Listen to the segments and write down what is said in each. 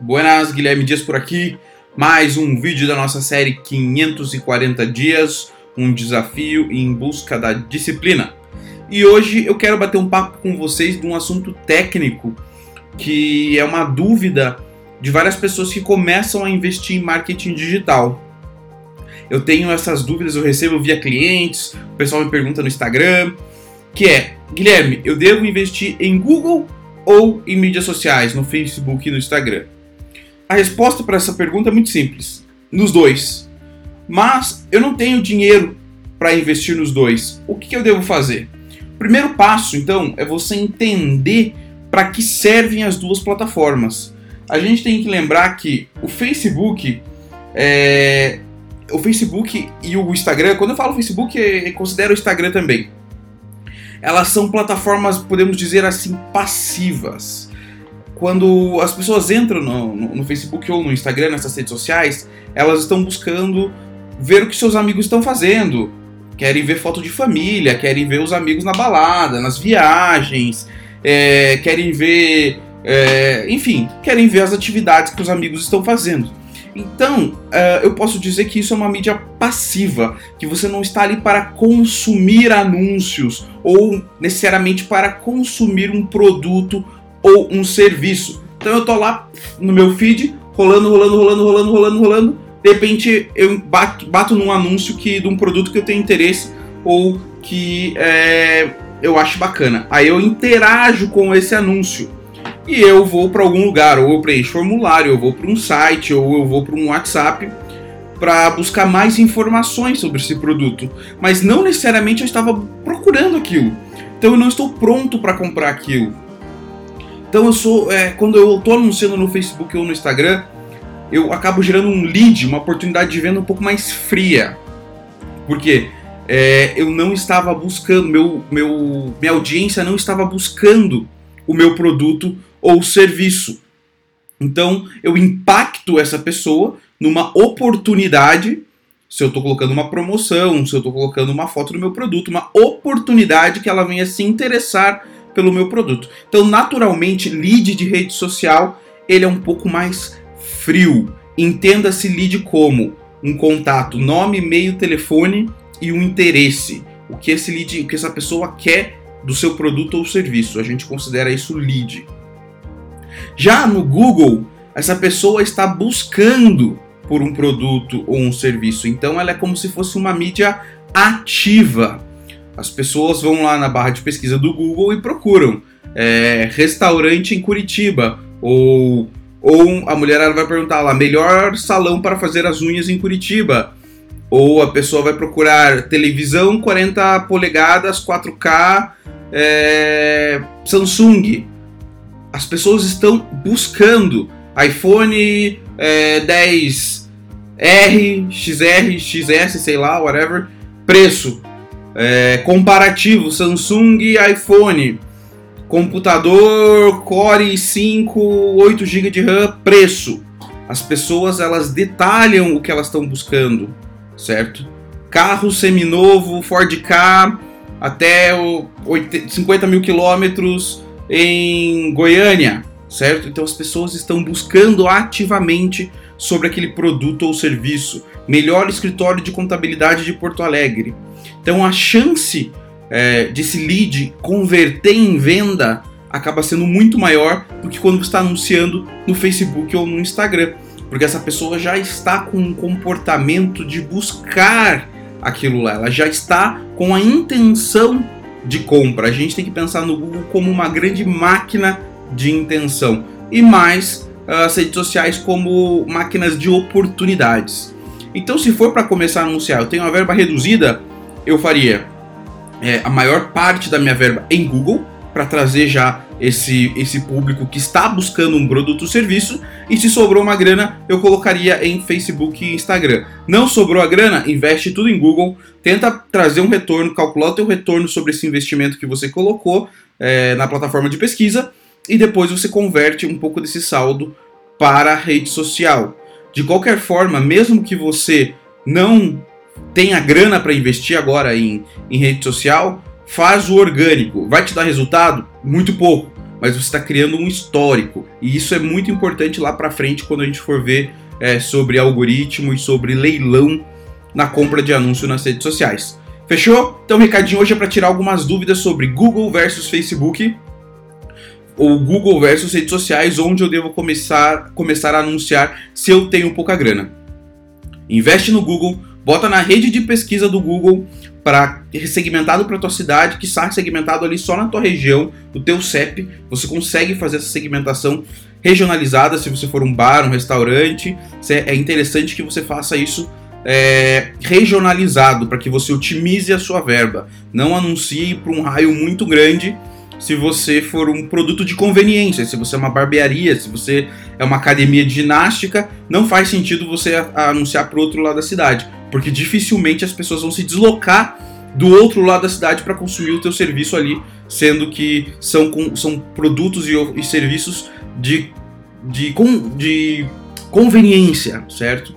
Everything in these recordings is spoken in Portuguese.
Buenas, Guilherme Dias por aqui. Mais um vídeo da nossa série 540 dias, um desafio em busca da disciplina. E hoje eu quero bater um papo com vocês de um assunto técnico que é uma dúvida de várias pessoas que começam a investir em marketing digital. Eu tenho essas dúvidas, eu recebo via clientes, o pessoal me pergunta no Instagram, que é, Guilherme, eu devo investir em Google ou em mídias sociais, no Facebook e no Instagram? A resposta para essa pergunta é muito simples: nos dois. Mas eu não tenho dinheiro para investir nos dois. O que, que eu devo fazer? O primeiro passo, então, é você entender para que servem as duas plataformas. A gente tem que lembrar que o Facebook, é... o Facebook e o Instagram, quando eu falo Facebook, eu considero o Instagram também. Elas são plataformas, podemos dizer assim, passivas quando as pessoas entram no, no, no, Facebook ou no Instagram, nessas redes sociais, elas estão buscando ver o que seus amigos estão fazendo. Querem ver foto de família, querem ver os amigos na balada, nas viagens, é, querem ver. É, enfim, querem ver as atividades que os amigos estão fazendo. Então, uh, eu posso dizer que isso é uma mídia passiva, que você não está ali para consumir anúncios ou necessariamente para consumir um produto ou um serviço. Então eu tô lá no meu feed, rolando, rolando, rolando, rolando, rolando, rolando. De repente eu bato, bato num anúncio que, de um produto que eu tenho interesse ou que é, eu acho bacana. Aí eu interajo com esse anúncio e eu vou para algum lugar, ou eu preencho formulário, eu vou para um site, ou eu vou para um WhatsApp para buscar mais informações sobre esse produto. Mas não necessariamente eu estava procurando aquilo. Então eu não estou pronto para comprar aquilo. Então eu sou. É, quando eu estou anunciando no Facebook ou no Instagram, eu acabo gerando um lead, uma oportunidade de venda um pouco mais fria. Porque é, eu não estava buscando, meu, meu, minha audiência não estava buscando o meu produto ou serviço. Então eu impacto essa pessoa numa oportunidade. Se eu estou colocando uma promoção, se eu estou colocando uma foto do meu produto, uma oportunidade que ela venha se interessar pelo meu produto. Então, naturalmente, lead de rede social, ele é um pouco mais frio. Entenda-se lead como um contato, nome, e-mail, telefone e um interesse. O que esse lead, o que essa pessoa quer do seu produto ou serviço. A gente considera isso lead. Já no Google, essa pessoa está buscando por um produto ou um serviço. Então ela é como se fosse uma mídia ativa. As pessoas vão lá na barra de pesquisa do Google e procuram é, restaurante em Curitiba ou ou a mulher vai perguntar lá melhor salão para fazer as unhas em Curitiba? Ou a pessoa vai procurar televisão 40 polegadas 4K é, Samsung. As pessoas estão buscando iPhone é, 10 R, XR, XS, sei lá, whatever, preço é, comparativo Samsung e iPhone. Computador Core i5, 8 GB de RAM, preço. As pessoas elas detalham o que elas estão buscando, certo? Carro seminovo, Ford K, até 50 mil quilômetros em Goiânia, certo? Então as pessoas estão buscando ativamente sobre aquele produto ou serviço. Melhor escritório de contabilidade de Porto Alegre. Então a chance é, desse lead converter em venda acaba sendo muito maior do que quando você está anunciando no Facebook ou no Instagram. Porque essa pessoa já está com um comportamento de buscar aquilo lá, ela já está com a intenção de compra. A gente tem que pensar no Google como uma grande máquina de intenção e mais as redes sociais como máquinas de oportunidades. Então, se for para começar a anunciar, eu tenho uma verba reduzida, eu faria é, a maior parte da minha verba em Google para trazer já esse, esse público que está buscando um produto ou serviço e se sobrou uma grana eu colocaria em Facebook e Instagram. Não sobrou a grana, investe tudo em Google, tenta trazer um retorno, calcular o teu retorno sobre esse investimento que você colocou é, na plataforma de pesquisa e depois você converte um pouco desse saldo para a rede social. De qualquer forma, mesmo que você não tenha grana para investir agora em, em rede social, faz o orgânico. Vai te dar resultado? Muito pouco. mas você está criando um histórico. E isso é muito importante lá para frente quando a gente for ver é, sobre algoritmo e sobre leilão na compra de anúncio nas redes sociais. Fechou? Então o recadinho hoje é para tirar algumas dúvidas sobre Google versus Facebook ou Google versus redes sociais, onde eu devo começar, começar a anunciar se eu tenho pouca grana. Investe no Google, bota na rede de pesquisa do Google para segmentado para tua cidade, que está segmentado ali só na tua região, o teu CEP, você consegue fazer essa segmentação regionalizada se você for um bar, um restaurante, é interessante que você faça isso é, regionalizado para que você otimize a sua verba, não anuncie para um raio muito grande se você for um produto de conveniência, se você é uma barbearia, se você é uma academia de ginástica, não faz sentido você anunciar para o outro lado da cidade, porque dificilmente as pessoas vão se deslocar do outro lado da cidade para consumir o teu serviço ali, sendo que são, são produtos e, e serviços de, de, de conveniência, certo?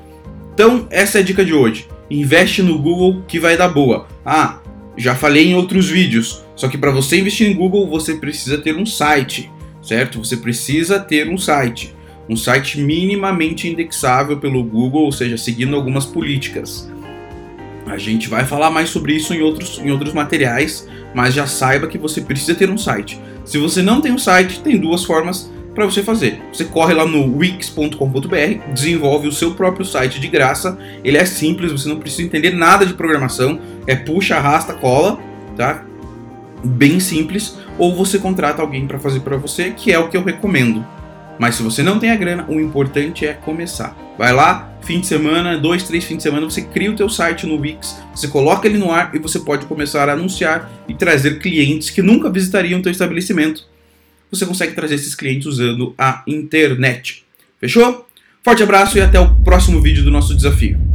Então, essa é a dica de hoje. Investe no Google que vai dar boa. Ah, já falei em outros vídeos, só que para você investir em Google, você precisa ter um site, certo? Você precisa ter um site. Um site minimamente indexável pelo Google, ou seja, seguindo algumas políticas. A gente vai falar mais sobre isso em outros, em outros materiais, mas já saiba que você precisa ter um site. Se você não tem um site, tem duas formas para você fazer. Você corre lá no wix.com.br, desenvolve o seu próprio site de graça. Ele é simples, você não precisa entender nada de programação, é puxa, arrasta, cola, tá? Bem simples, ou você contrata alguém para fazer para você, que é o que eu recomendo. Mas se você não tem a grana, o importante é começar. Vai lá, fim de semana, dois, três fins de semana, você cria o teu site no Wix, você coloca ele no ar e você pode começar a anunciar e trazer clientes que nunca visitariam o teu estabelecimento. Você consegue trazer esses clientes usando a internet. Fechou? Forte abraço e até o próximo vídeo do nosso desafio.